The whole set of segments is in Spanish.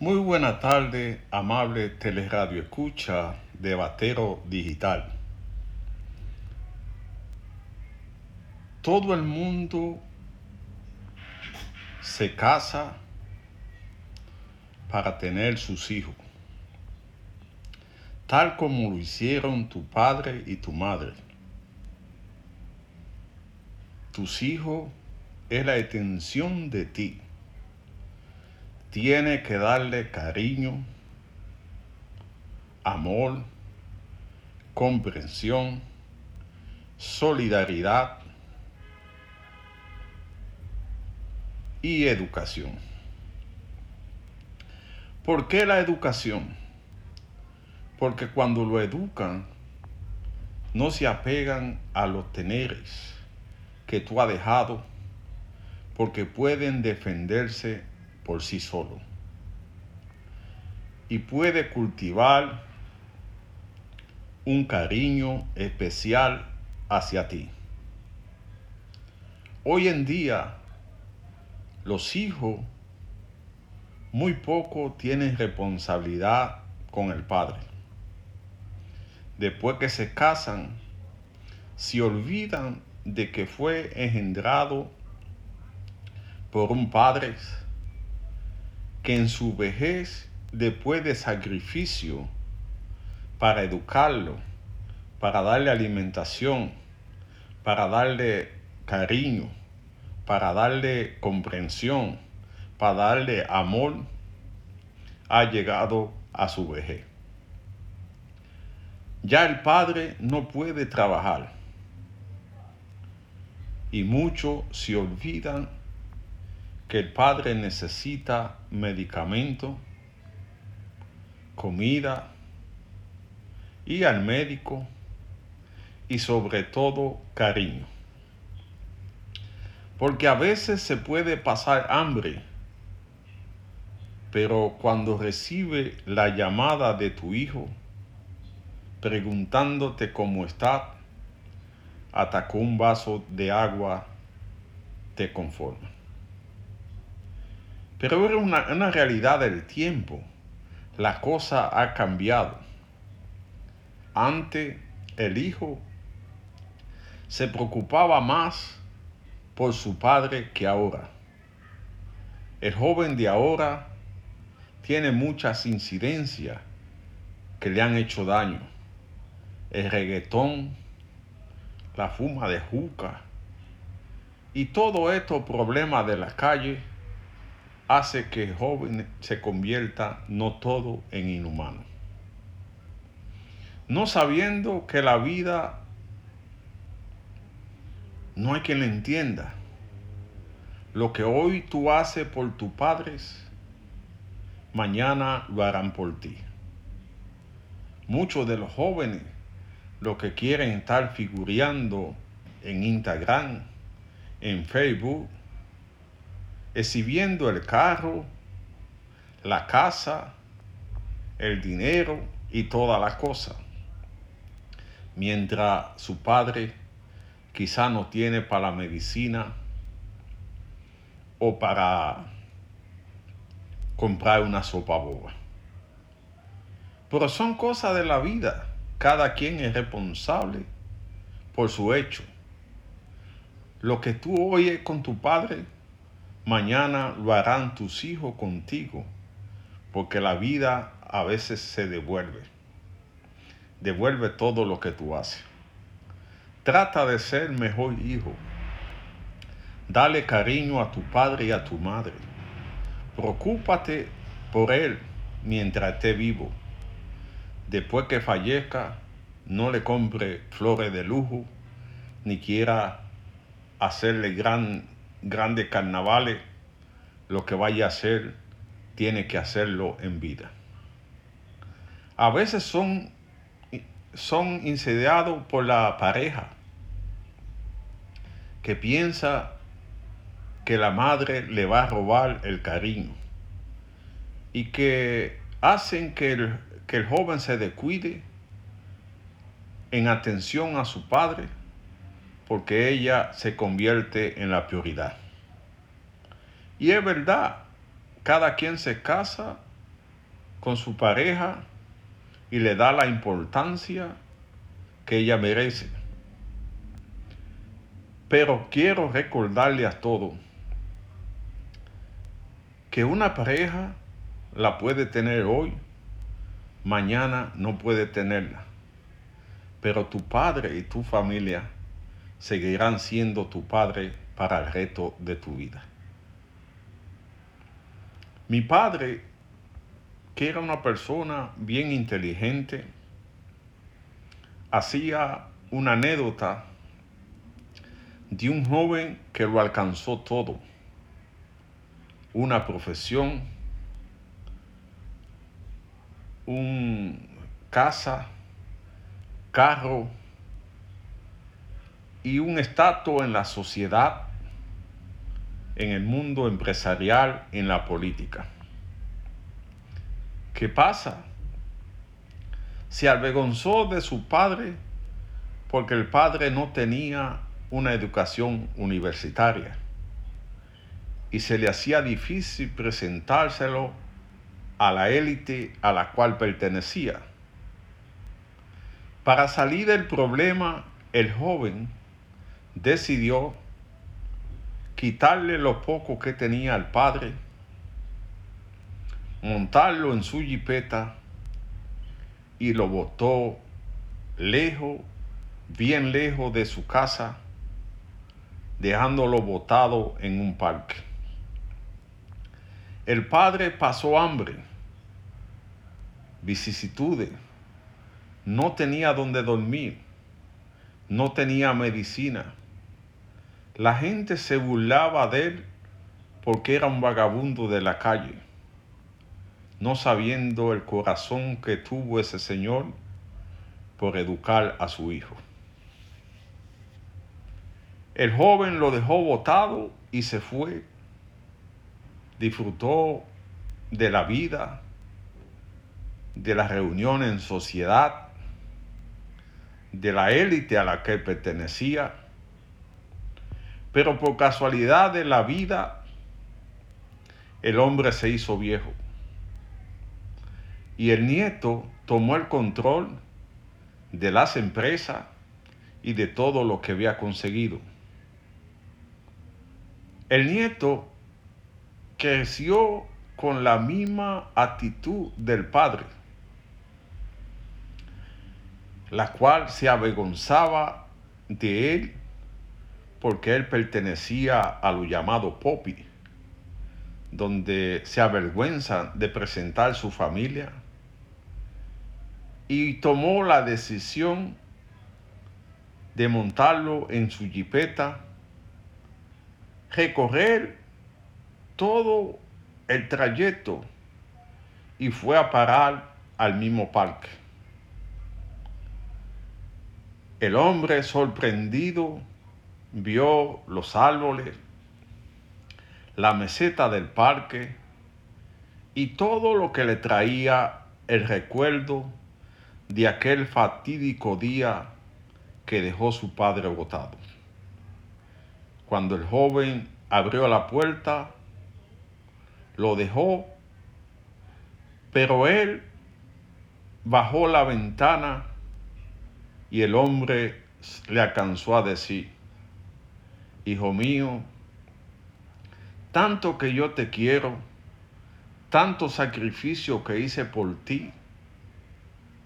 Muy buena tarde, amable teleradio escucha de Batero Digital. Todo el mundo se casa para tener sus hijos, tal como lo hicieron tu padre y tu madre. Tus hijos es la extensión de ti tiene que darle cariño, amor, comprensión, solidaridad y educación. ¿Por qué la educación? Porque cuando lo educan, no se apegan a los teneres que tú has dejado, porque pueden defenderse por sí solo. Y puede cultivar un cariño especial hacia ti. Hoy en día, los hijos muy poco tienen responsabilidad con el padre. Después que se casan, se olvidan de que fue engendrado por un padre que en su vejez, después de sacrificio, para educarlo, para darle alimentación, para darle cariño, para darle comprensión, para darle amor, ha llegado a su vejez. Ya el padre no puede trabajar y muchos se olvidan que el padre necesita medicamento, comida, y al médico y sobre todo cariño. Porque a veces se puede pasar hambre, pero cuando recibe la llamada de tu hijo preguntándote cómo está, hasta con un vaso de agua te conforma. Pero era una, realidad del tiempo. La cosa ha cambiado. Antes el hijo se preocupaba más por su padre que ahora. El joven de ahora tiene muchas incidencias que le han hecho daño. El reggaetón, la fuma de juca y todo estos problemas de la calle hace que el joven se convierta no todo en inhumano. No sabiendo que la vida no hay quien la entienda. Lo que hoy tú haces por tus padres, mañana lo harán por ti. Muchos de los jóvenes lo que quieren estar figureando en Instagram, en Facebook, exhibiendo el carro, la casa, el dinero y toda la cosa. Mientras su padre quizá no tiene para la medicina o para comprar una sopa boba. Pero son cosas de la vida. Cada quien es responsable por su hecho. Lo que tú oyes con tu padre mañana lo harán tus hijos contigo, porque la vida a veces se devuelve. Devuelve todo lo que tú haces. Trata de ser mejor hijo. Dale cariño a tu padre y a tu madre. Preocúpate por él mientras esté vivo. Después que fallezca, no le compre flores de lujo, ni quiera hacerle gran grandes carnavales, lo que vaya a hacer, tiene que hacerlo en vida. A veces son, son incendiados por la pareja que piensa que la madre le va a robar el cariño y que hacen que el, que el joven se descuide en atención a su padre porque ella se convierte en la prioridad. Y es verdad, cada quien se casa con su pareja y le da la importancia que ella merece. Pero quiero recordarle a todos que una pareja la puede tener hoy, mañana no puede tenerla. Pero tu padre y tu familia seguirán siendo tu padre para el resto de tu vida. Mi padre, que era una persona bien inteligente, hacía una anécdota de un joven que lo alcanzó todo. Una profesión, un casa, carro y un estatus en la sociedad, en el mundo empresarial, en la política. ¿Qué pasa? Se avergonzó de su padre porque el padre no tenía una educación universitaria y se le hacía difícil presentárselo a la élite a la cual pertenecía. Para salir del problema, el joven decidió quitarle lo poco que tenía al padre, montarlo en su jipeta y lo botó lejos, bien lejos de su casa, dejándolo botado en un parque. El padre pasó hambre, vicisitudes, no tenía donde dormir, no tenía medicina. La gente se burlaba de él porque era un vagabundo de la calle, no sabiendo el corazón que tuvo ese señor por educar a su hijo. El joven lo dejó botado y se fue. Disfrutó de la vida, de la reunión en sociedad, de la élite a la que pertenecía. Pero por casualidad de la vida, el hombre se hizo viejo. Y el nieto tomó el control de las empresas y de todo lo que había conseguido. El nieto creció con la misma actitud del padre, la cual se avergonzaba de él porque él pertenecía a lo llamado Popi, donde se avergüenza de presentar su familia y tomó la decisión de montarlo en su jipeta recorrer todo el trayecto y fue a parar al mismo parque. El hombre sorprendido vio los árboles, la meseta del parque y todo lo que le traía el recuerdo de aquel fatídico día que dejó su padre botado. Cuando el joven abrió la puerta, lo dejó, pero él bajó la ventana y el hombre le alcanzó a decir, Hijo mío, tanto que yo te quiero, tanto sacrificio que hice por ti,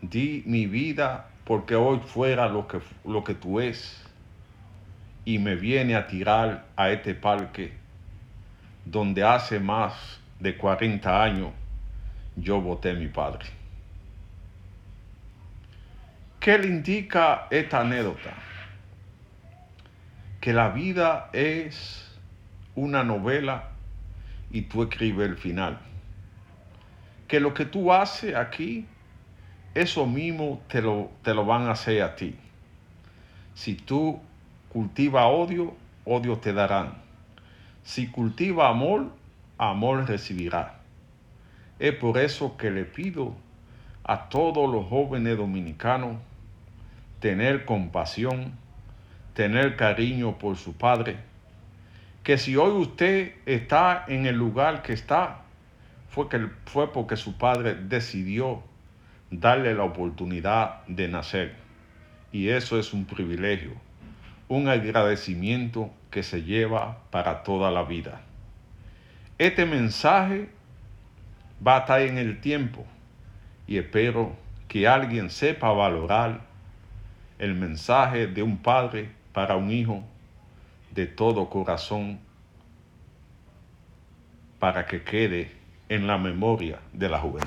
di mi vida porque hoy fuera lo que, lo que tú es y me viene a tirar a este parque donde hace más de 40 años yo voté a mi padre. ¿Qué le indica esta anécdota? Que la vida es una novela y tú escribes el final. Que lo que tú haces aquí, eso mismo te lo, te lo van a hacer a ti. Si tú cultiva odio, odio te darán. Si cultiva amor, amor recibirá. Es por eso que le pido a todos los jóvenes dominicanos tener compasión, tener cariño por su padre, que si hoy usted está en el lugar que está, fue, que, fue porque su padre decidió darle la oportunidad de nacer. Y eso es un privilegio, un agradecimiento que se lleva para toda la vida. Este mensaje va a estar en el tiempo y espero que alguien sepa valorar el mensaje de un padre para un hijo de todo corazón para que quede en la memoria de la juventud.